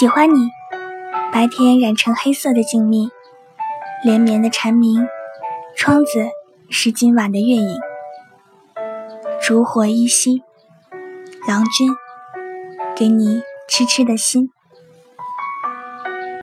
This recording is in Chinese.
喜欢你。白天染成黑色的静谧连绵的蝉鸣窗子是今晚的月影。烛火依稀郎君给你痴痴的心。